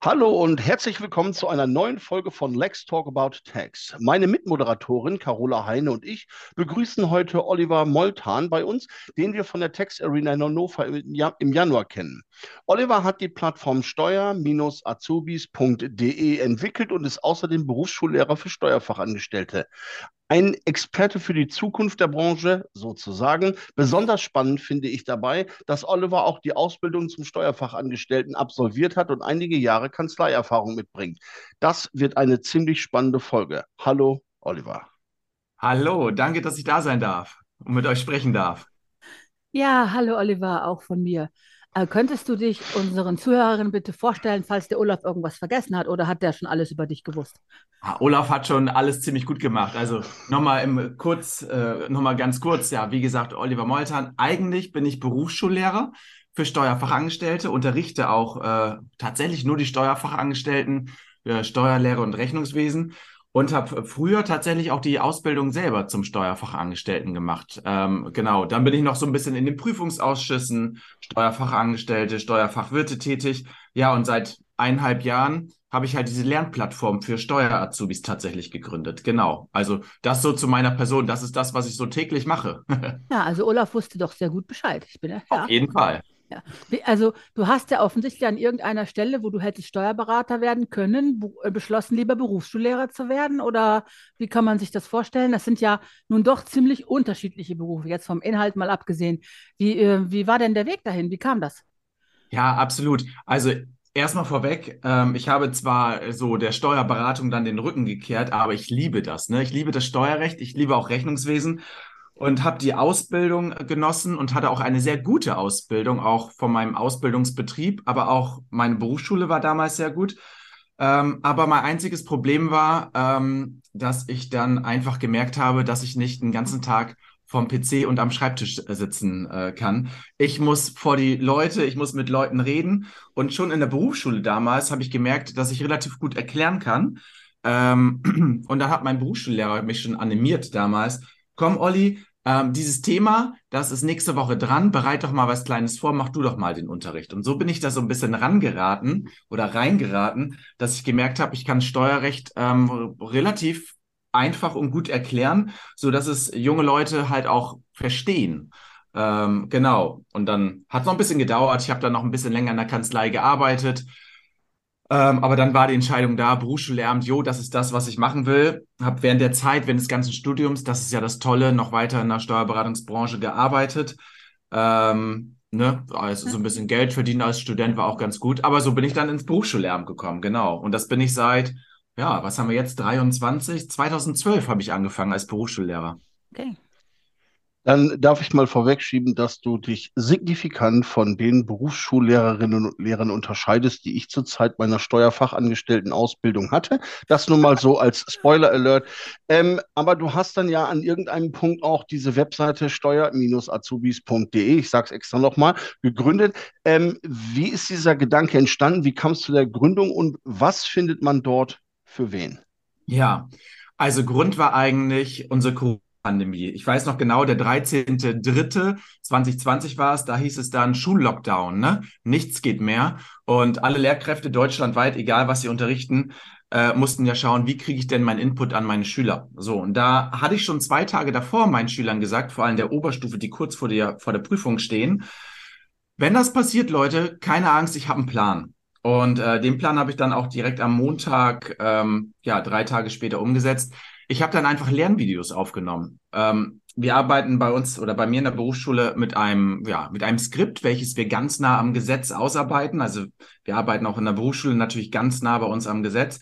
Hallo und herzlich willkommen zu einer neuen Folge von Lex Talk About Tax. Meine Mitmoderatorin Carola Heine und ich begrüßen heute Oliver Moltan bei uns, den wir von der Tax Arena in Hannover im Januar kennen. Oliver hat die Plattform steuer-azubis.de entwickelt und ist außerdem Berufsschullehrer für Steuerfachangestellte ein Experte für die Zukunft der Branche sozusagen. Besonders spannend finde ich dabei, dass Oliver auch die Ausbildung zum Steuerfachangestellten absolviert hat und einige Jahre Kanzleierfahrung mitbringt. Das wird eine ziemlich spannende Folge. Hallo, Oliver. Hallo, danke, dass ich da sein darf und mit euch sprechen darf. Ja, hallo Oliver, auch von mir. Äh, könntest du dich unseren Zuhörerinnen bitte vorstellen, falls der Olaf irgendwas vergessen hat oder hat der schon alles über dich gewusst? Ah, Olaf hat schon alles ziemlich gut gemacht. Also nochmal im kurz, äh, nochmal ganz kurz, ja, wie gesagt, Oliver Moltan. Eigentlich bin ich Berufsschullehrer für Steuerfachangestellte, unterrichte auch äh, tatsächlich nur die Steuerfachangestellten, äh, Steuerlehre und Rechnungswesen und habe früher tatsächlich auch die Ausbildung selber zum Steuerfachangestellten gemacht. Ähm, genau, dann bin ich noch so ein bisschen in den Prüfungsausschüssen, Steuerfachangestellte, Steuerfachwirte tätig. Ja, und seit eineinhalb Jahren habe ich halt diese Lernplattform für Steuerazubis tatsächlich gegründet. Genau. Also das so zu meiner Person. Das ist das, was ich so täglich mache. ja, also Olaf wusste doch sehr gut Bescheid. Ich bin ja, Auf jeden Fall. Ja. Also du hast ja offensichtlich an irgendeiner Stelle, wo du hättest Steuerberater werden können, äh, beschlossen, lieber Berufsschullehrer zu werden? Oder wie kann man sich das vorstellen? Das sind ja nun doch ziemlich unterschiedliche Berufe, jetzt vom Inhalt mal abgesehen. Wie, äh, wie war denn der Weg dahin? Wie kam das? Ja, absolut. Also Erstmal vorweg, ähm, ich habe zwar so der Steuerberatung dann den Rücken gekehrt, aber ich liebe das. Ne? Ich liebe das Steuerrecht, ich liebe auch Rechnungswesen und habe die Ausbildung genossen und hatte auch eine sehr gute Ausbildung, auch von meinem Ausbildungsbetrieb, aber auch meine Berufsschule war damals sehr gut. Ähm, aber mein einziges Problem war, ähm, dass ich dann einfach gemerkt habe, dass ich nicht den ganzen Tag vom PC und am Schreibtisch sitzen äh, kann. Ich muss vor die Leute, ich muss mit Leuten reden. Und schon in der Berufsschule damals habe ich gemerkt, dass ich relativ gut erklären kann. Ähm, und dann hat mein Berufsschullehrer mich schon animiert damals. Komm, Olli, ähm, dieses Thema, das ist nächste Woche dran, bereit doch mal was Kleines vor, mach du doch mal den Unterricht. Und so bin ich da so ein bisschen rangeraten oder reingeraten, dass ich gemerkt habe, ich kann Steuerrecht ähm, relativ einfach und gut erklären, so dass es junge Leute halt auch verstehen. Ähm, genau. Und dann hat es noch ein bisschen gedauert. Ich habe dann noch ein bisschen länger in der Kanzlei gearbeitet. Ähm, aber dann war die Entscheidung da, Berufsschullehramt, jo, das ist das, was ich machen will. Habe während der Zeit, während des ganzen Studiums, das ist ja das Tolle, noch weiter in der Steuerberatungsbranche gearbeitet. Ähm, ne, also so ein bisschen Geld verdienen als Student war auch ganz gut. Aber so bin ich dann ins Berufsschullehramt gekommen, genau. Und das bin ich seit, ja, was haben wir jetzt? 23? 2012 habe ich angefangen als Berufsschullehrer. Okay. Dann darf ich mal vorwegschieben, dass du dich signifikant von den Berufsschullehrerinnen und Lehrern unterscheidest, die ich zur Zeit meiner Steuerfachangestellten Ausbildung hatte. Das nun mal so als Spoiler Alert. Ähm, aber du hast dann ja an irgendeinem Punkt auch diese Webseite steuer-azubis.de, ich sage es extra nochmal, gegründet. Ähm, wie ist dieser Gedanke entstanden? Wie kam es zu der Gründung und was findet man dort für wen? Ja, also Grund war eigentlich unsere Pandemie. Ich weiß noch genau, der 13.03.2020 war es, da hieß es dann Schullockdown, ne? Nichts geht mehr. Und alle Lehrkräfte deutschlandweit, egal was sie unterrichten, äh, mussten ja schauen, wie kriege ich denn meinen Input an meine Schüler? So, und da hatte ich schon zwei Tage davor meinen Schülern gesagt, vor allem der Oberstufe, die kurz vor der, vor der Prüfung stehen, wenn das passiert, Leute, keine Angst, ich habe einen Plan. Und äh, den Plan habe ich dann auch direkt am Montag, ähm, ja, drei Tage später umgesetzt. Ich habe dann einfach Lernvideos aufgenommen. Ähm, wir arbeiten bei uns oder bei mir in der Berufsschule mit einem, ja, mit einem Skript, welches wir ganz nah am Gesetz ausarbeiten. Also wir arbeiten auch in der Berufsschule natürlich ganz nah bei uns am Gesetz.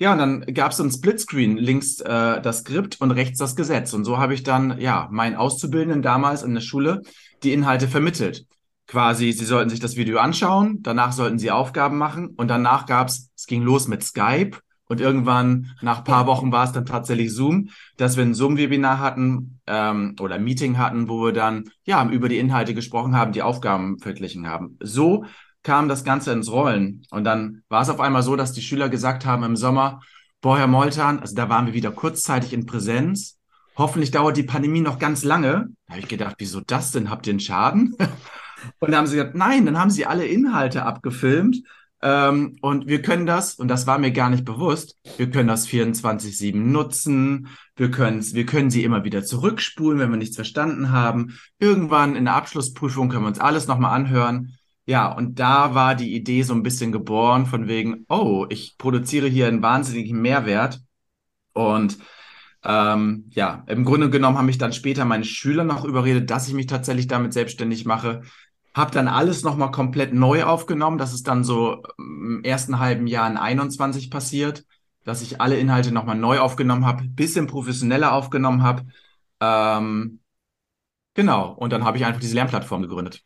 Ja, und dann gab es ein Splitscreen, links äh, das Skript und rechts das Gesetz. Und so habe ich dann, ja, meinen Auszubildenden damals in der Schule die Inhalte vermittelt. Quasi, sie sollten sich das Video anschauen, danach sollten sie Aufgaben machen und danach gab's, es ging los mit Skype und irgendwann, nach paar Wochen, war es dann tatsächlich Zoom, dass wir ein Zoom-Webinar hatten ähm, oder Meeting hatten, wo wir dann ja über die Inhalte gesprochen haben, die Aufgaben verglichen haben. So kam das Ganze ins Rollen. Und dann war es auf einmal so, dass die Schüler gesagt haben im Sommer, boah, Herr Moltan, also da waren wir wieder kurzzeitig in Präsenz. Hoffentlich dauert die Pandemie noch ganz lange. Da habe ich gedacht, wieso das denn? Habt ihr einen Schaden? Und dann haben sie gesagt, nein, dann haben sie alle Inhalte abgefilmt. Ähm, und wir können das, und das war mir gar nicht bewusst, wir können das 24-7 nutzen. Wir, wir können sie immer wieder zurückspulen, wenn wir nichts verstanden haben. Irgendwann in der Abschlussprüfung können wir uns alles nochmal anhören. Ja, und da war die Idee so ein bisschen geboren von wegen, oh, ich produziere hier einen wahnsinnigen Mehrwert. Und ähm, ja, im Grunde genommen haben mich dann später meine Schüler noch überredet, dass ich mich tatsächlich damit selbstständig mache. Hab dann alles nochmal komplett neu aufgenommen. Das ist dann so im ersten halben Jahr in 21 passiert, dass ich alle Inhalte nochmal neu aufgenommen habe, bisschen professioneller aufgenommen habe. Ähm, genau, und dann habe ich einfach diese Lernplattform gegründet.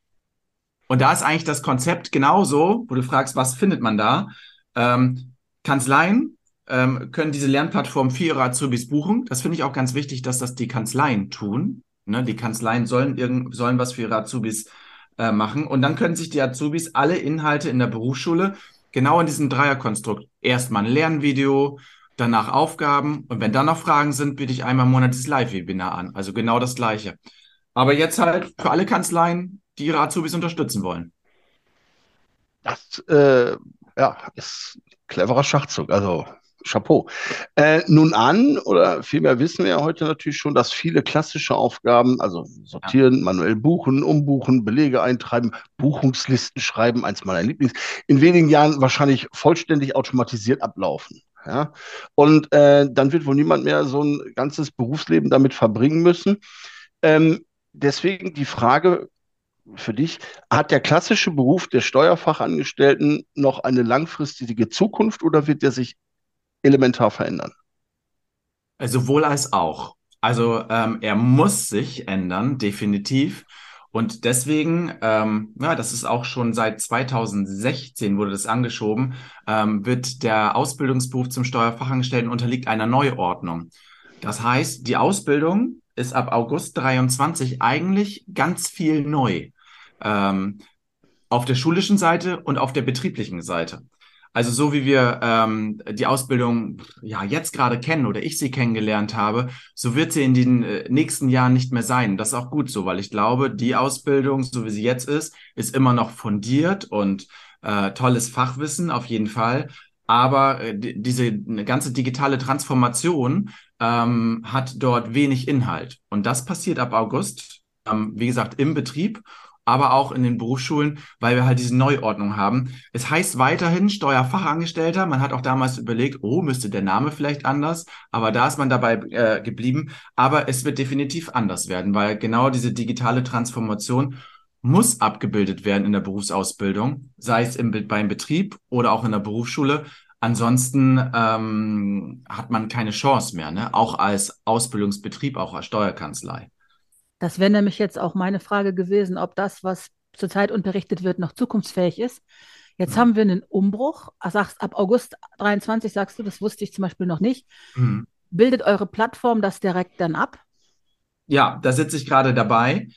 Und da ist eigentlich das Konzept genauso, wo du fragst, was findet man da? Ähm, Kanzleien ähm, können diese Lernplattform für ihre Azubis buchen. Das finde ich auch ganz wichtig, dass das die Kanzleien tun. Ne? Die Kanzleien sollen, sollen was für ihre Azubis äh, machen. Und dann können sich die Azubis alle Inhalte in der Berufsschule genau in diesem Dreierkonstrukt erstmal ein Lernvideo, danach Aufgaben und wenn dann noch Fragen sind, biete ich einmal im Monat das Live-Webinar an. Also genau das Gleiche. Aber jetzt halt für alle Kanzleien die ihre Azubis unterstützen wollen. Das äh, ja, ist ein cleverer Schachzug. Also Chapeau. Äh, nun an, oder vielmehr wissen wir ja heute natürlich schon, dass viele klassische Aufgaben, also sortieren, ja. manuell buchen, umbuchen, Belege eintreiben, Buchungslisten schreiben, eins meiner Lieblings, in wenigen Jahren wahrscheinlich vollständig automatisiert ablaufen. Ja? Und äh, dann wird wohl niemand mehr so ein ganzes Berufsleben damit verbringen müssen. Ähm, deswegen die Frage, für dich, hat der klassische Beruf der Steuerfachangestellten noch eine langfristige Zukunft oder wird der sich elementar verändern? Sowohl als auch. Also ähm, er muss sich ändern, definitiv. Und deswegen, ähm, ja, das ist auch schon seit 2016 wurde das angeschoben, ähm, wird der Ausbildungsberuf zum Steuerfachangestellten unterliegt einer Neuordnung. Das heißt, die Ausbildung ist ab August 23 eigentlich ganz viel neu. Ähm, auf der schulischen Seite und auf der betrieblichen Seite. Also so wie wir ähm, die Ausbildung ja jetzt gerade kennen oder ich sie kennengelernt habe, so wird sie in den äh, nächsten Jahren nicht mehr sein. Das ist auch gut so, weil ich glaube, die Ausbildung, so wie sie jetzt ist, ist immer noch fundiert und äh, tolles Fachwissen auf jeden Fall. Aber äh, diese ganze digitale Transformation ähm, hat dort wenig Inhalt. Und das passiert ab August, ähm, wie gesagt, im Betrieb aber auch in den Berufsschulen, weil wir halt diese Neuordnung haben. Es heißt weiterhin Steuerfachangestellter. Man hat auch damals überlegt, oh, müsste der Name vielleicht anders, aber da ist man dabei äh, geblieben. Aber es wird definitiv anders werden, weil genau diese digitale Transformation muss abgebildet werden in der Berufsausbildung, sei es im, beim Betrieb oder auch in der Berufsschule. Ansonsten ähm, hat man keine Chance mehr, ne? auch als Ausbildungsbetrieb, auch als Steuerkanzlei. Das wäre nämlich jetzt auch meine Frage gewesen, ob das, was zurzeit unterrichtet wird, noch zukunftsfähig ist. Jetzt mhm. haben wir einen Umbruch. Sagst, ab August 23 sagst du, das wusste ich zum Beispiel noch nicht. Mhm. Bildet eure Plattform das direkt dann ab? Ja, da sitze ich gerade dabei.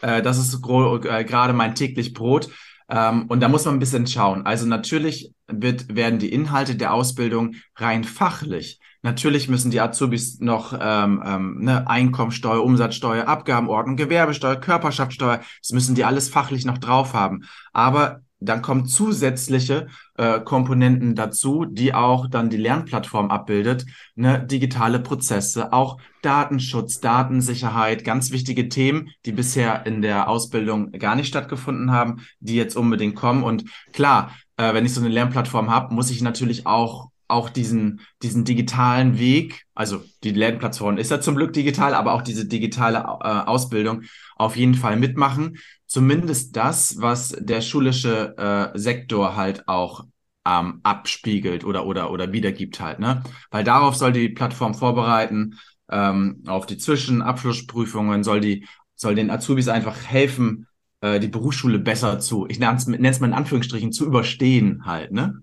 Äh, das ist äh, gerade mein täglich Brot. Ähm, und da muss man ein bisschen schauen. Also natürlich wird, werden die Inhalte der Ausbildung rein fachlich Natürlich müssen die Azubis noch ähm, ähm, ne, Einkommensteuer, Umsatzsteuer, Abgabenordnung, Gewerbesteuer, Körperschaftssteuer, das müssen die alles fachlich noch drauf haben. Aber dann kommen zusätzliche äh, Komponenten dazu, die auch dann die Lernplattform abbildet, ne, digitale Prozesse, auch Datenschutz, Datensicherheit, ganz wichtige Themen, die bisher in der Ausbildung gar nicht stattgefunden haben, die jetzt unbedingt kommen. Und klar, äh, wenn ich so eine Lernplattform habe, muss ich natürlich auch auch diesen, diesen digitalen Weg, also die Lernplattform ist ja zum Glück digital, aber auch diese digitale äh, Ausbildung auf jeden Fall mitmachen. Zumindest das, was der schulische äh, Sektor halt auch ähm, abspiegelt oder, oder, oder wiedergibt halt, ne? Weil darauf soll die Plattform vorbereiten, ähm, auf die Zwischenabschlussprüfungen, soll die, soll den Azubis einfach helfen, äh, die Berufsschule besser zu, ich nenne es mal in Anführungsstrichen, zu überstehen halt, ne?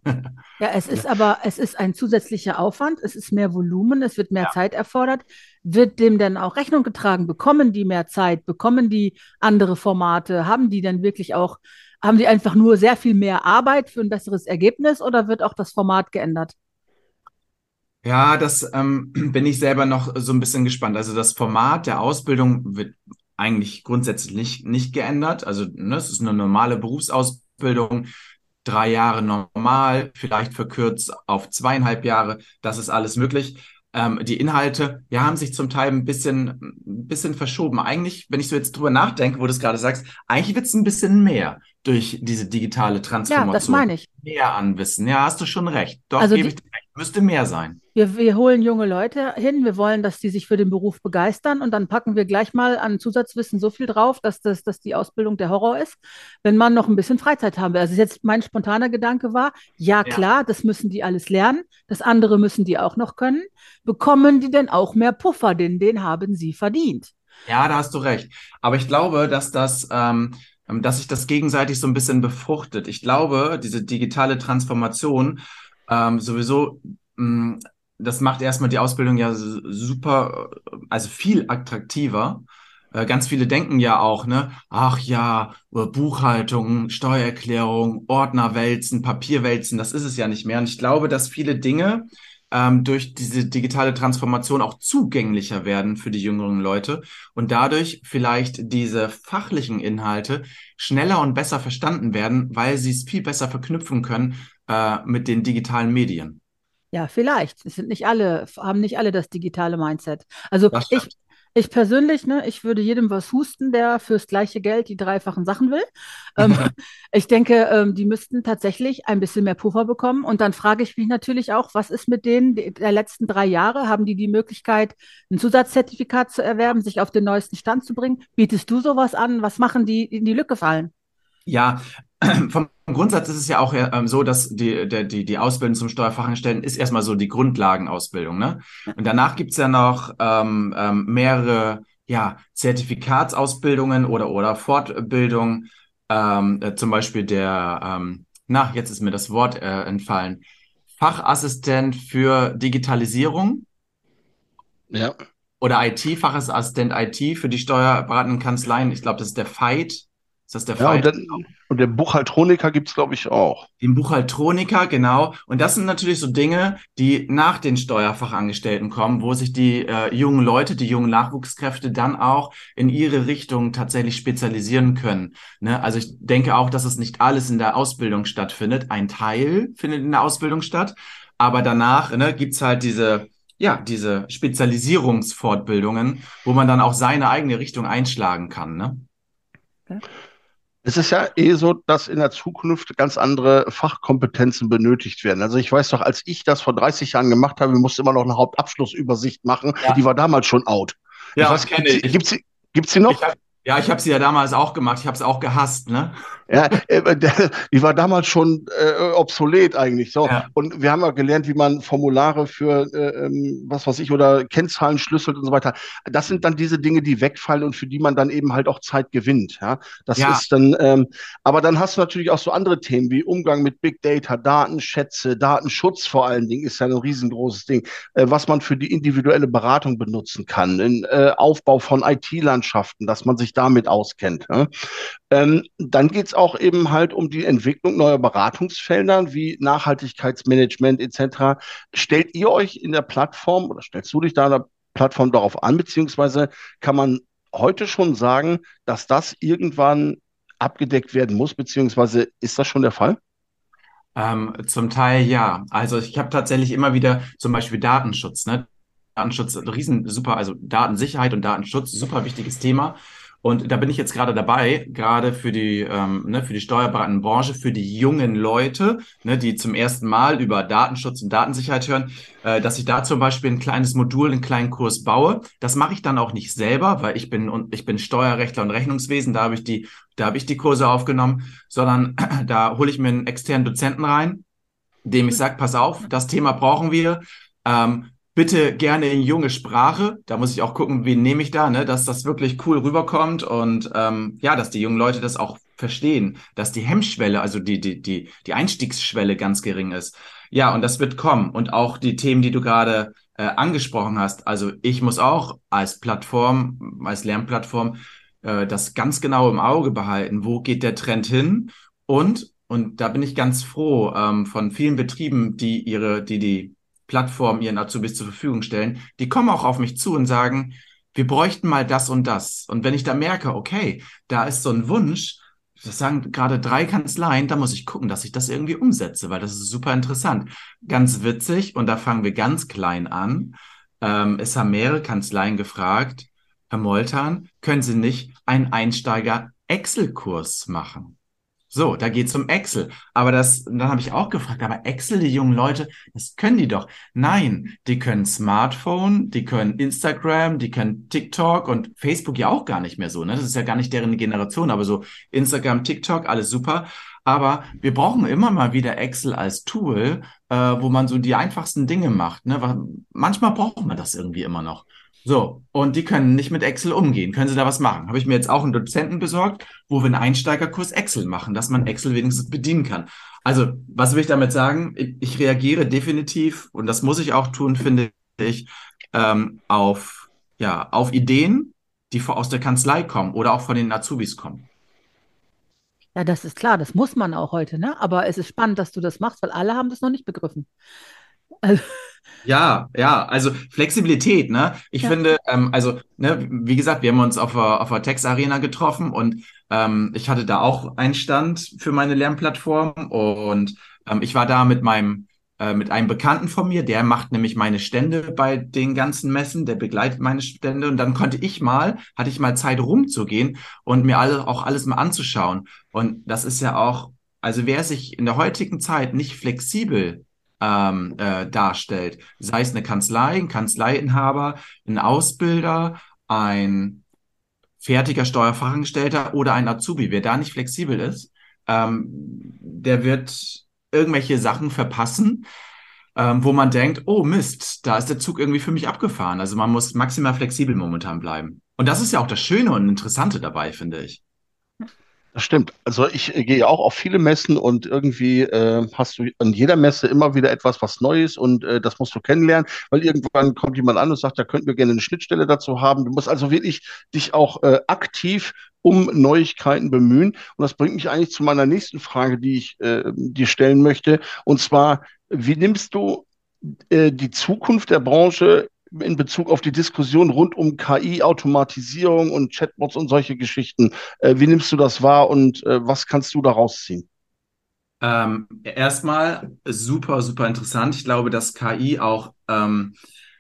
Ja, es ist aber, es ist ein zusätzlicher Aufwand, es ist mehr Volumen, es wird mehr ja. Zeit erfordert. Wird dem denn auch Rechnung getragen? Bekommen die mehr Zeit? Bekommen die andere Formate? Haben die dann wirklich auch haben die einfach nur sehr viel mehr Arbeit für ein besseres Ergebnis oder wird auch das Format geändert? Ja, das ähm, bin ich selber noch so ein bisschen gespannt. Also das Format der Ausbildung wird eigentlich grundsätzlich nicht, nicht geändert. Also ne, es ist eine normale Berufsausbildung, drei Jahre normal, vielleicht verkürzt auf zweieinhalb Jahre. Das ist alles möglich. Ähm, die Inhalte, ja, haben sich zum Teil ein bisschen, ein bisschen verschoben. Eigentlich, wenn ich so jetzt drüber nachdenke, wo du es gerade sagst, eigentlich wird es ein bisschen mehr durch diese digitale Transformation. Ja, das meine ich. Mehr an Wissen. Ja, hast du schon recht. Doch, Also gebe die- ich dir recht. Müsste mehr sein. Wir, wir holen junge Leute hin, wir wollen, dass die sich für den Beruf begeistern und dann packen wir gleich mal an Zusatzwissen so viel drauf, dass, das, dass die Ausbildung der Horror ist, wenn man noch ein bisschen Freizeit haben will. Also jetzt mein spontaner Gedanke war, ja Ja. klar, das müssen die alles lernen, das andere müssen die auch noch können. Bekommen die denn auch mehr Puffer, denn den haben sie verdient? Ja, da hast du recht. Aber ich glaube, dass das, ähm, dass sich das gegenseitig so ein bisschen befruchtet. Ich glaube, diese digitale Transformation ähm, sowieso, mh, das macht erstmal die Ausbildung ja super, äh, also viel attraktiver. Äh, Ganz viele denken ja auch, ne, ach ja, äh, Buchhaltung, Steuererklärung, Ordnerwälzen, Papierwälzen, das ist es ja nicht mehr. Und ich glaube, dass viele Dinge ähm, durch diese digitale Transformation auch zugänglicher werden für die jüngeren Leute und dadurch vielleicht diese fachlichen Inhalte schneller und besser verstanden werden, weil sie es viel besser verknüpfen können äh, mit den digitalen Medien. Ja, vielleicht. Es sind nicht alle, haben nicht alle das digitale Mindset. Also Das ich. Ich persönlich, ne, ich würde jedem was husten, der fürs gleiche Geld die dreifachen Sachen will. Ähm, ich denke, ähm, die müssten tatsächlich ein bisschen mehr Puffer bekommen. Und dann frage ich mich natürlich auch, was ist mit denen der letzten drei Jahre? Haben die die Möglichkeit, ein Zusatzzertifikat zu erwerben, sich auf den neuesten Stand zu bringen? Bietest du sowas an? Was machen die, die in die Lücke fallen? Ja, vom Grundsatz ist es ja auch ähm, so, dass die, der, die, die Ausbildung zum Steuerfachangestellten ist erstmal so die Grundlagenausbildung, ne? Und danach gibt's ja noch ähm, ähm, mehrere ja, Zertifikatsausbildungen oder, oder Fortbildungen, ähm, äh, zum Beispiel der, ähm, na, jetzt ist mir das Wort äh, entfallen, Fachassistent für Digitalisierung Ja. oder IT, Fachassistent IT für die steuerberatenden Kanzleien. Ich glaube, das ist der FIGHT. Ist das der Ja, und, dann, und der Buchhaltroniker gibt's glaube ich, auch. Den Buchhaltroniker, genau. Und das sind natürlich so Dinge, die nach den Steuerfachangestellten kommen, wo sich die äh, jungen Leute, die jungen Nachwuchskräfte dann auch in ihre Richtung tatsächlich spezialisieren können. Ne? Also ich denke auch, dass es nicht alles in der Ausbildung stattfindet. Ein Teil findet in der Ausbildung statt, aber danach ne, gibt's halt diese, ja, diese Spezialisierungsfortbildungen, wo man dann auch seine eigene Richtung einschlagen kann. Ne? Es ist ja eh so, dass in der Zukunft ganz andere Fachkompetenzen benötigt werden. Also ich weiß doch, als ich das vor 30 Jahren gemacht habe, musste immer noch eine Hauptabschlussübersicht machen. Ja. Die war damals schon out. Ja, ich weiß, kenne gibt's, ich. gibt's, sie- gibt's sie noch? Ich hab, ja, ich habe sie ja damals auch gemacht. Ich habe es auch gehasst, ne? Ja, äh, der, die war damals schon äh, obsolet eigentlich. So. Ja. Und wir haben ja gelernt, wie man Formulare für äh, ähm, was weiß ich oder Kennzahlen schlüsselt und so weiter. Das sind dann diese Dinge, die wegfallen und für die man dann eben halt auch Zeit gewinnt. Ja, das Ja. ist dann. Ähm, aber dann hast du natürlich auch so andere Themen wie Umgang mit Big Data, Datenschätze, Datenschutz vor allen Dingen ist ja ein riesengroßes Ding, äh, was man für die individuelle Beratung benutzen kann, in äh, Aufbau von IT-Landschaften, dass man sich damit auskennt. Ja? Ähm, dann geht's auch eben halt um die Entwicklung neuer Beratungsfelder wie Nachhaltigkeitsmanagement etc. Stellt ihr euch in der Plattform oder stellst du dich da in der Plattform darauf an, beziehungsweise kann man heute schon sagen, dass das irgendwann abgedeckt werden muss, beziehungsweise ist das schon der Fall? Ähm, zum Teil ja. Also ich habe tatsächlich immer wieder zum Beispiel Datenschutz, ne? Datenschutz, riesen super, also Datensicherheit und Datenschutz, super wichtiges Thema. Und da bin ich jetzt gerade dabei, gerade für die, ähm, ne, für die steuerberatende Branche, für die jungen Leute, ne, die zum ersten Mal über Datenschutz und Datensicherheit hören, äh, dass ich da zum Beispiel ein kleines Modul, einen kleinen Kurs baue. Das mache ich dann auch nicht selber, weil ich bin und ich bin Steuerrechtler und Rechnungswesen, da habe ich die, da habe ich die Kurse aufgenommen, sondern da hole ich mir einen externen Dozenten rein, dem ich sage, pass auf, das Thema brauchen wir. Ähm, bitte gerne in junge Sprache. Da muss ich auch gucken, wen nehme ich da, ne, dass das wirklich cool rüberkommt und ähm, ja, dass die jungen Leute das auch verstehen, dass die Hemmschwelle, also die, die, die, die Einstiegsschwelle ganz gering ist. Ja, und das wird kommen. Und auch die Themen, die du gerade äh, angesprochen hast. Also ich muss auch als Plattform, als Lernplattform, äh, das ganz genau im Auge behalten. Wo geht der Trend hin? Und, und da bin ich ganz froh ähm, von vielen Betrieben, die ihre, die die Plattform ihren Azubis zur Verfügung stellen, die kommen auch auf mich zu und sagen, wir bräuchten mal das und das. Und wenn ich da merke, okay, da ist so ein Wunsch, das sagen gerade drei Kanzleien, da muss ich gucken, dass ich das irgendwie umsetze, weil das ist super interessant. Ganz witzig, und da fangen wir ganz klein an. Ähm, es haben mehrere Kanzleien gefragt, Herr Moltan, können Sie nicht einen Einsteiger-Excel-Kurs machen? So, da geht's um Excel. Aber das, dann habe ich auch gefragt, aber Excel, die jungen Leute, das können die doch. Nein, die können Smartphone, die können Instagram, die können TikTok und Facebook ja auch gar nicht mehr so. Ne? Das ist ja gar nicht deren Generation, aber so Instagram, TikTok, alles super. Aber wir brauchen immer mal wieder Excel als Tool, äh, wo man so die einfachsten Dinge macht. Ne? Manchmal braucht man das irgendwie immer noch. So, und die können nicht mit Excel umgehen. Können sie da was machen? Habe ich mir jetzt auch einen Dozenten besorgt, wo wir einen Einsteigerkurs Excel machen, dass man Excel wenigstens bedienen kann. Also, was will ich damit sagen? Ich, reagiere definitiv, und das muss ich auch tun, finde ich, ähm, auf, ja, auf Ideen, die aus der Kanzlei kommen oder auch von den Azubis kommen. Ja, das ist klar, das muss man auch heute, ne? Aber es ist spannend, dass du das machst, weil alle haben das noch nicht begriffen. Also, ja, ja, also Flexibilität, ne? Ich ja. finde, ähm, also, ne, wie gesagt, wir haben uns auf der, auf der Tex Arena getroffen und ähm, ich hatte da auch einen Stand für meine Lernplattform und ähm, ich war da mit meinem äh, mit einem Bekannten von mir, der macht nämlich meine Stände bei den ganzen Messen, der begleitet meine Stände und dann konnte ich mal, hatte ich mal Zeit rumzugehen und mir alle, auch alles mal anzuschauen. Und das ist ja auch, also wer sich in der heutigen Zeit nicht flexibel ähm, äh, darstellt. Sei es eine Kanzlei, ein Kanzleiinhaber, ein Ausbilder, ein fertiger Steuerfachangestellter oder ein Azubi. Wer da nicht flexibel ist, ähm, der wird irgendwelche Sachen verpassen, ähm, wo man denkt, oh Mist, da ist der Zug irgendwie für mich abgefahren. Also man muss maximal flexibel momentan bleiben. Und das ist ja auch das Schöne und Interessante dabei, finde ich. Das stimmt. Also ich äh, gehe auch auf viele Messen und irgendwie äh, hast du an jeder Messe immer wieder etwas, was Neues und äh, das musst du kennenlernen, weil irgendwann kommt jemand an und sagt, da könnten wir gerne eine Schnittstelle dazu haben. Du musst also wirklich dich auch äh, aktiv um Neuigkeiten bemühen. Und das bringt mich eigentlich zu meiner nächsten Frage, die ich äh, dir stellen möchte. Und zwar, wie nimmst du äh, die Zukunft der Branche in Bezug auf die Diskussion rund um KI, Automatisierung und Chatbots und solche Geschichten. Äh, wie nimmst du das wahr und äh, was kannst du daraus ziehen? Ähm, erstmal super, super interessant. Ich glaube, dass KI auch ähm,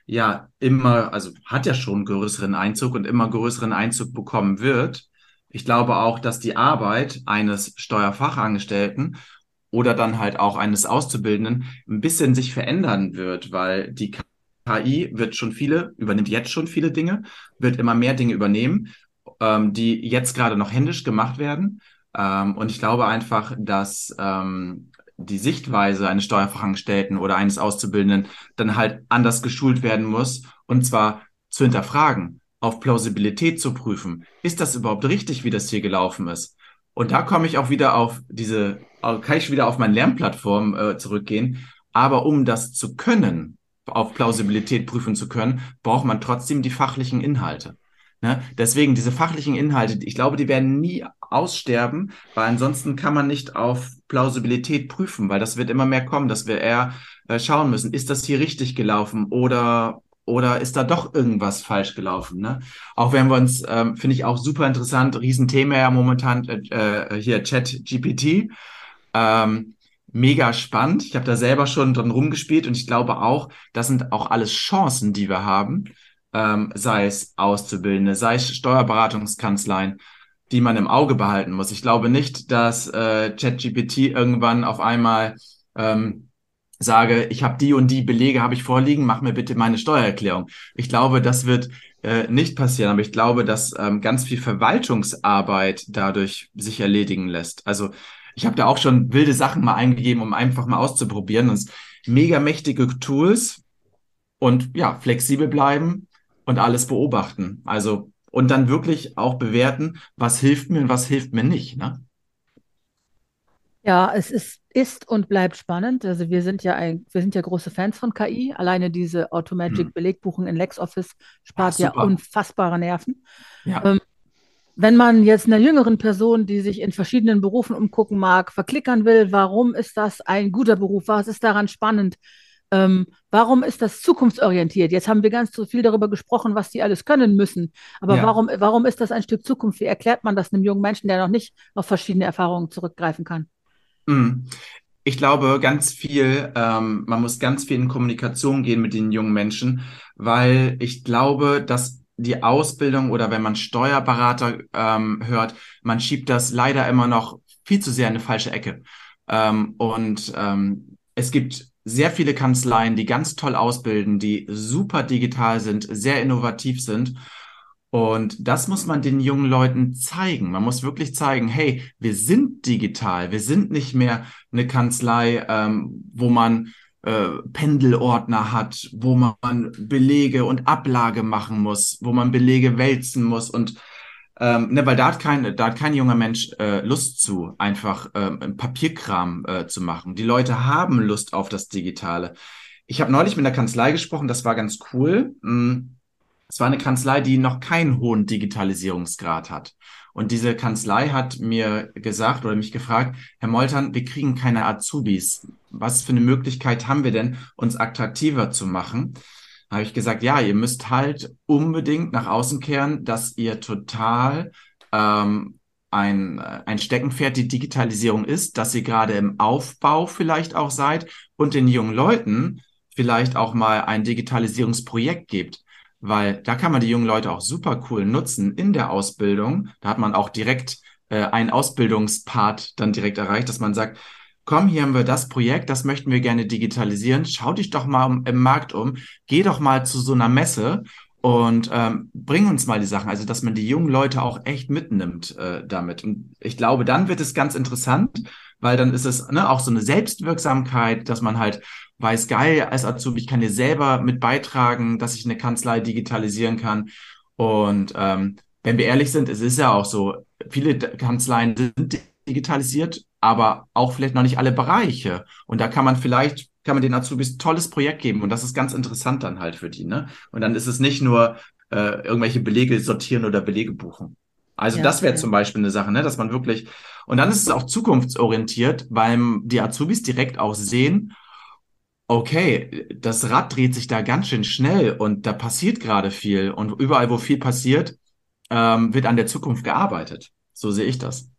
ja immer, also hat ja schon größeren Einzug und immer größeren Einzug bekommen wird. Ich glaube auch, dass die Arbeit eines Steuerfachangestellten oder dann halt auch eines Auszubildenden ein bisschen sich verändern wird, weil die KI wird schon viele, übernimmt jetzt schon viele Dinge, wird immer mehr Dinge übernehmen, ähm, die jetzt gerade noch händisch gemacht werden. Ähm, und ich glaube einfach, dass ähm, die Sichtweise eines Steuerfachangestellten oder eines Auszubildenden dann halt anders geschult werden muss. Und zwar zu hinterfragen, auf Plausibilität zu prüfen. Ist das überhaupt richtig, wie das hier gelaufen ist? Und da komme ich auch wieder auf diese, kann ich wieder auf meine Lernplattform äh, zurückgehen. Aber um das zu können, auf Plausibilität prüfen zu können, braucht man trotzdem die fachlichen Inhalte. Ne? Deswegen diese fachlichen Inhalte, ich glaube, die werden nie aussterben, weil ansonsten kann man nicht auf Plausibilität prüfen, weil das wird immer mehr kommen, dass wir eher äh, schauen müssen, ist das hier richtig gelaufen oder oder ist da doch irgendwas falsch gelaufen? Ne? Auch wenn wir uns, ähm, finde ich auch super interessant, Riesenthema ja momentan äh, äh hier Chat GPT. Ähm, mega spannend. Ich habe da selber schon dran rumgespielt und ich glaube auch, das sind auch alles Chancen, die wir haben, ähm, sei es Auszubildende, sei es Steuerberatungskanzleien, die man im Auge behalten muss. Ich glaube nicht, dass äh, ChatGPT irgendwann auf einmal ähm, sage, ich habe die und die Belege habe ich vorliegen, mach mir bitte meine Steuererklärung. Ich glaube, das wird äh, nicht passieren, aber ich glaube, dass ähm, ganz viel Verwaltungsarbeit dadurch sich erledigen lässt. Also ich habe da auch schon wilde Sachen mal eingegeben, um einfach mal auszuprobieren. Und mega mächtige Tools und ja, flexibel bleiben und alles beobachten. Also und dann wirklich auch bewerten, was hilft mir und was hilft mir nicht. Ne? Ja, es ist, ist und bleibt spannend. Also wir sind ja ein, wir sind ja große Fans von KI. Alleine diese Automatic hm. Belegbuchung in LexOffice spart ja, ja unfassbare Nerven. Ja. Ähm, wenn man jetzt einer jüngeren Person, die sich in verschiedenen Berufen umgucken mag, verklickern will, warum ist das ein guter Beruf? Was ist daran spannend? Ähm, warum ist das zukunftsorientiert? Jetzt haben wir ganz so viel darüber gesprochen, was die alles können müssen. Aber Ja. warum, warum ist das ein Stück Zukunft? Wie erklärt man das einem jungen Menschen, der noch nicht auf verschiedene Erfahrungen zurückgreifen kann? Mm. Ich glaube, ganz viel, ähm, man muss ganz viel in Kommunikation gehen mit den jungen Menschen, weil ich glaube, dass die Ausbildung oder wenn man Steuerberater ähm, hört, man schiebt das leider immer noch viel zu sehr in eine falsche Ecke. Ähm, und ähm, es gibt sehr viele Kanzleien, die ganz toll ausbilden, die super digital sind, sehr innovativ sind. Und das muss man den jungen Leuten zeigen. Man muss wirklich zeigen, hey, wir sind digital. Wir sind nicht mehr eine Kanzlei, ähm, wo man äh, Pendelordner hat, wo man Belege und Ablage machen muss, wo man Belege wälzen muss und ähm, ne, weil da hat kein, da hat kein junger Mensch äh, Lust zu, einfach ähm, Papierkram äh, zu machen. Die Leute haben Lust auf das Digitale. Ich habe neulich mit einer Kanzlei gesprochen, das war ganz cool. Mm, Es war eine Kanzlei, die noch keinen hohen Digitalisierungsgrad hat. Und diese Kanzlei hat mir gesagt oder mich gefragt, Herr Moltern, wir kriegen keine Azubis. Was für eine Möglichkeit haben wir denn, uns attraktiver zu machen? Habe ich gesagt, ja, ihr müsst halt unbedingt nach außen kehren, dass ihr total ähm, ein, ein Steckenpferd die Digitalisierung ist, dass ihr gerade im Aufbau vielleicht auch seid und den jungen Leuten vielleicht auch mal ein Digitalisierungsprojekt gebt weil da kann man die jungen Leute auch super cool nutzen in der Ausbildung. Da hat man auch direkt äh, einen Ausbildungspart dann direkt erreicht, dass man sagt, komm, hier haben wir das Projekt, das möchten wir gerne digitalisieren. Schau dich doch mal im Markt um, geh doch mal zu so einer Messe und ähm, bring uns mal die Sachen. Also, dass man die jungen Leute auch echt mitnimmt äh, damit. Und ich glaube, dann wird es ganz interessant, weil dann ist es ne, auch so eine Selbstwirksamkeit, dass man halt weiß, geil, als Azubi, ich kann dir selber mit beitragen, dass ich eine Kanzlei digitalisieren kann. Und ähm, wenn wir ehrlich sind, es ist ja auch so, viele Kanzleien sind digitalisiert, aber auch vielleicht noch nicht alle Bereiche. Und da kann man vielleicht, kann man den Azubis ein tolles Projekt geben und das ist ganz interessant dann halt für die. Ne? Und dann ist es nicht nur äh, irgendwelche Belege sortieren oder Belege buchen. Also Ja, das wäre ja. zum Beispiel eine Sache, ne, dass man wirklich, und dann ist es auch zukunftsorientiert, weil die Azubis direkt auch sehen, okay, das Rad dreht sich da ganz schön schnell und da passiert gerade viel und überall, wo viel passiert, ähm, wird an der Zukunft gearbeitet. So sehe ich das.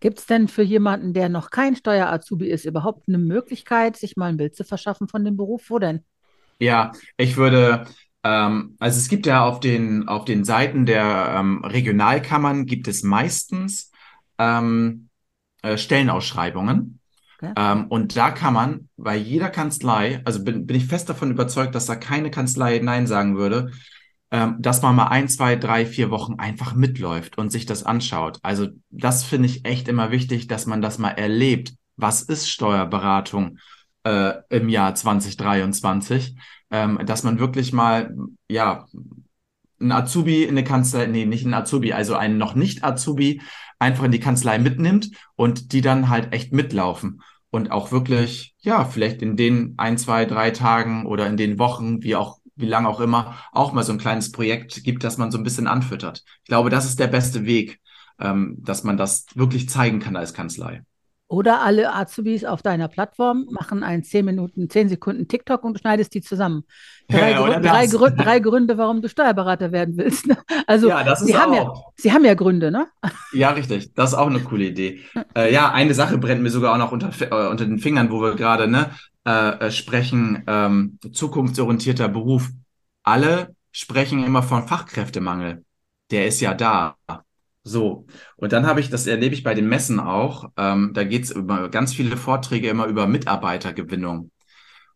Gibt es denn für jemanden, der noch kein Steuer-Azubi ist, überhaupt eine Möglichkeit, sich mal ein Bild zu verschaffen von dem Beruf? Wo denn? Ja, ich würde, ähm, also es gibt ja auf den, auf den Seiten der ähm, Regionalkammern gibt es meistens ähm, äh, Stellenausschreibungen. Okay. Ähm, und da kann man bei jeder Kanzlei, also bin, bin ich fest davon überzeugt, dass da keine Kanzlei Nein sagen würde, dass man mal ein, zwei, drei, vier Wochen einfach mitläuft und sich das anschaut. Also das finde ich echt immer wichtig, dass man das mal erlebt. Was ist Steuerberatung äh, im Jahr 2023? Ähm, dass man wirklich mal, ja, ein Azubi in eine Kanzlei, nee, nicht ein Azubi, also einen noch nicht Azubi einfach in die Kanzlei mitnimmt und die dann halt echt mitlaufen und auch wirklich, ja, vielleicht in den ein, zwei, drei Tagen oder in den Wochen, wie auch, wie lange auch immer, auch mal so ein kleines Projekt gibt, das man so ein bisschen anfüttert. Ich glaube, das ist der beste Weg, ähm, dass man das wirklich zeigen kann als Kanzlei. Oder alle Azubis auf deiner Plattform machen einen 10 Minuten, 10 Sekunden TikTok und du schneidest die zusammen. Drei, Ja, Gründe, drei. Gründe, drei Gründe, warum du Steuerberater werden willst. ne? Also, Ja, das ist sie haben ja, auch. sie haben ja Gründe, ne? Ja, richtig. Das ist auch eine coole Idee. Äh, ja, eine Sache brennt mir sogar auch noch unter, äh, unter den Fingern, wo wir gerade ne, äh, äh, sprechen, ähm, zukunftsorientierter Beruf. Alle sprechen immer von Fachkräftemangel. Der ist ja da. So. Und dann habe ich, das erlebe ich bei den Messen auch, ähm, da geht es über ganz viele Vorträge immer über Mitarbeitergewinnung.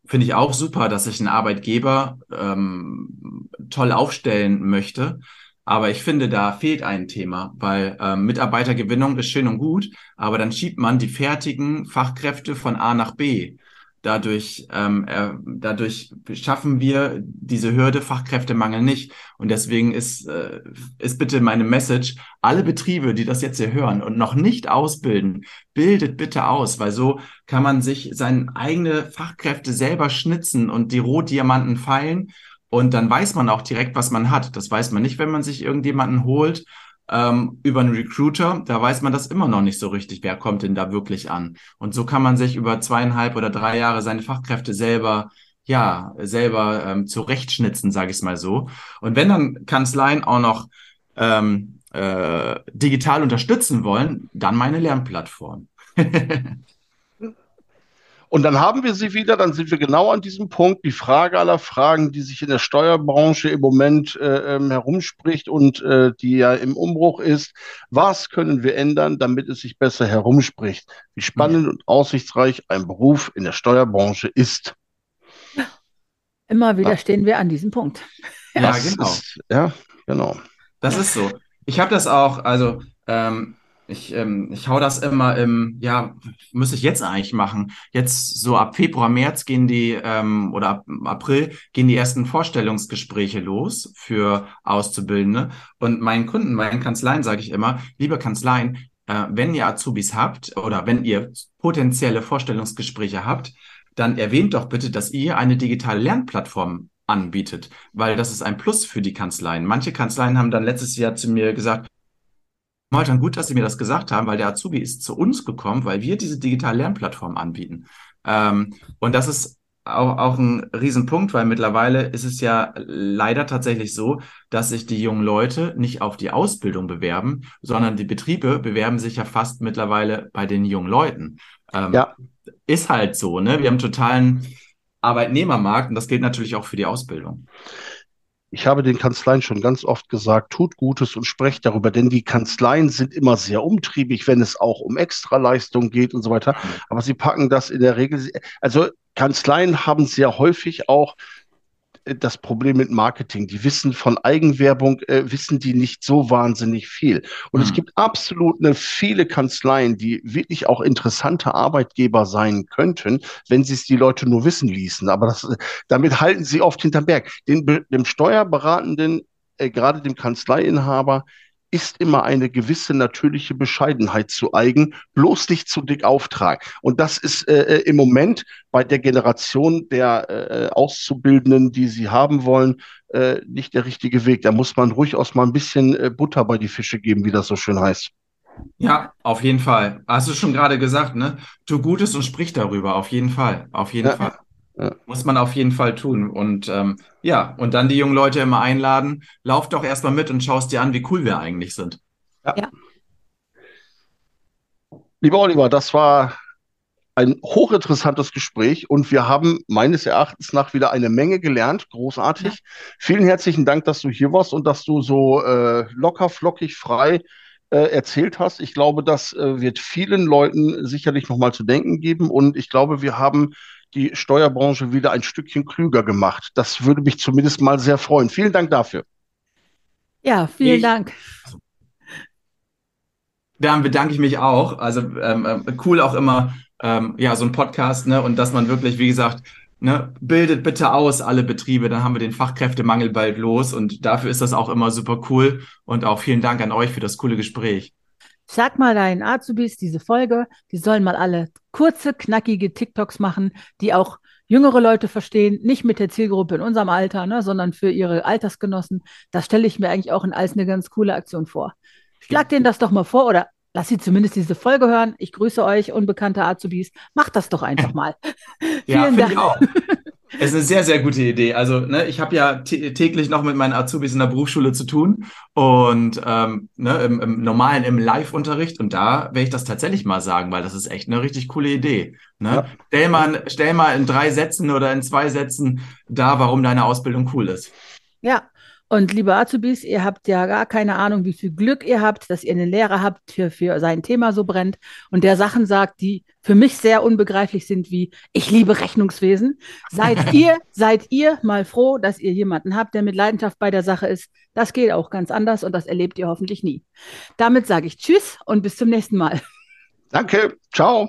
Finde ich auch super, dass sich ein Arbeitgeber ähm, toll aufstellen möchte. Aber ich finde, da fehlt ein Thema, weil ähm, Mitarbeitergewinnung ist schön und gut, aber dann schiebt man die fertigen Fachkräfte von A nach B. Dadurch, ähm, äh, dadurch schaffen wir diese Hürde Fachkräftemangel nicht. Und deswegen ist, äh, ist bitte meine Message, alle Betriebe, die das jetzt hier hören und noch nicht ausbilden, bildet bitte aus, weil so kann man sich seine eigene Fachkräfte selber schnitzen und die Rohdiamanten feilen. Und dann weiß man auch direkt, was man hat. Das weiß man nicht, wenn man sich irgendjemanden holt ähm, über einen Recruiter, da weiß man das immer noch nicht so richtig, wer kommt denn da wirklich an. Und so kann man sich über zweieinhalb oder drei Jahre seine Fachkräfte selber ja, selber ähm, zurechtschnitzen, sage ich mal so. Und wenn dann Kanzleien auch noch ähm, äh, digital unterstützen wollen, dann meine Lernplattform. Und dann haben wir sie wieder, dann sind wir genau an diesem Punkt, die Frage aller Fragen, die sich in der Steuerbranche im Moment äh, ähm, herumspricht und äh, die ja im Umbruch ist. Was können wir ändern, damit es sich besser herumspricht? Wie spannend ja. und aussichtsreich ein Beruf in der Steuerbranche ist. Immer wieder ja. stehen wir an diesem Punkt. Ja, das genau. Ist, ja, genau. Das ist so. Ich habe das auch, also ähm, ich, ähm, ich hau das immer im, ja, müsste ich jetzt eigentlich machen. Jetzt so ab Februar, März gehen die, ähm, oder ab April gehen die ersten Vorstellungsgespräche los für Auszubildende. Und meinen Kunden, meinen Kanzleien sage ich immer, liebe Kanzleien, äh, wenn ihr Azubis habt oder wenn ihr potenzielle Vorstellungsgespräche habt, dann erwähnt doch bitte, dass ihr eine digitale Lernplattform anbietet, weil das ist ein Plus für die Kanzleien. Manche Kanzleien haben dann letztes Jahr zu mir gesagt, Moltan, gut, dass Sie mir das gesagt haben, weil der Azubi ist zu uns gekommen, weil wir diese digitale Lernplattform anbieten. Ähm, und das ist auch, auch ein Riesenpunkt, weil mittlerweile ist es ja leider tatsächlich so, dass sich die jungen Leute nicht auf die Ausbildung bewerben, sondern die Betriebe bewerben sich ja fast mittlerweile bei den jungen Leuten. Ähm, ja. Ist halt so, ne? Wir haben totalen Arbeitnehmermarkt und das gilt natürlich auch für die Ausbildung. Ich habe den Kanzleien schon ganz oft gesagt, tut Gutes und sprecht darüber, denn die Kanzleien sind immer sehr umtriebig, wenn es auch um Extraleistung geht und so weiter. Aber sie packen das in der Regel, also Kanzleien haben sehr häufig auch das Problem mit Marketing. Die wissen von Eigenwerbung, äh, wissen die nicht so wahnsinnig viel. Und mhm. es gibt absolut eine viele Kanzleien, die wirklich auch interessante Arbeitgeber sein könnten, wenn sie es die Leute nur wissen ließen. Aber das, damit halten sie oft hinterm Berg. Den, dem Steuerberatenden, äh, gerade dem Kanzleiinhaber, ist immer eine gewisse natürliche Bescheidenheit zu eigen, bloß nicht zu dick auftragen. Und das ist äh, äh, im Moment bei der Generation der äh, Auszubildenden, die sie haben wollen, äh, nicht der richtige Weg. Da muss man ruhig mal ein bisschen äh, Butter bei die Fische geben, wie das so schön heißt. Ja, auf jeden Fall. Hast du schon gerade gesagt, ne? Tu Gutes und sprich darüber, auf jeden Fall. Auf jeden ja. Fall. Ja. Muss man auf jeden Fall tun. Und ähm, ja, und dann die jungen Leute immer einladen. Lauf doch erstmal mit und schaust dir an, wie cool wir eigentlich sind. Ja. ja. Lieber Oliver, das war ein hochinteressantes Gespräch und wir haben meines Erachtens nach wieder eine Menge gelernt. Großartig. Ja. Vielen herzlichen Dank, dass du hier warst und dass du so äh, locker, flockig, frei äh, erzählt hast. Ich glaube, das äh, wird vielen Leuten sicherlich nochmal zu denken geben und ich glaube, wir haben die Steuerbranche wieder ein Stückchen klüger gemacht. Das würde mich zumindest mal sehr freuen. Vielen Dank dafür. Ja, vielen ich, Dank. Dann bedanke ich mich auch. Also ähm, äh, cool auch immer, ähm, ja, so ein Podcast, ne, und dass man wirklich, wie gesagt, ne, bildet bitte aus alle Betriebe, dann haben wir den Fachkräftemangel bald los und dafür ist das auch immer super cool und auch vielen Dank an euch für das coole Gespräch. Sag mal deinen Azubis diese Folge, die sollen mal alle kurze, knackige TikToks machen, die auch jüngere Leute verstehen, nicht mit der Zielgruppe in unserem Alter, ne, sondern für ihre Altersgenossen. Das stelle ich mir eigentlich auch in als eine ganz coole Aktion vor. Schlag denen das doch mal vor oder lass sie zumindest diese Folge hören. Ich grüße euch, unbekannte Azubis. Macht das doch einfach mal. ja, Vielen Dank. Ich auch. Es ist eine sehr, sehr gute Idee. Also, ne, ich habe ja täglich noch mit meinen Azubis in der Berufsschule zu tun und ähm, ne, im, im normalen, im Live-Unterricht. Und da werde ich das tatsächlich mal sagen, weil das ist echt eine richtig coole Idee. Ne? Ja. Stell, mal, stell mal in drei Sätzen oder in zwei Sätzen da, warum deine Ausbildung cool ist. Ja, und liebe Azubis, ihr habt ja gar keine Ahnung, wie viel Glück ihr habt, dass ihr einen Lehrer habt, der für sein Thema so brennt und der Sachen sagt, die für mich sehr unbegreiflich sind, wie ich liebe Rechnungswesen. Seid ihr, seid ihr mal froh, dass ihr jemanden habt, der mit Leidenschaft bei der Sache ist. Das geht auch ganz anders und das erlebt ihr hoffentlich nie. Damit sage ich Tschüss und bis zum nächsten Mal. Danke. Ciao.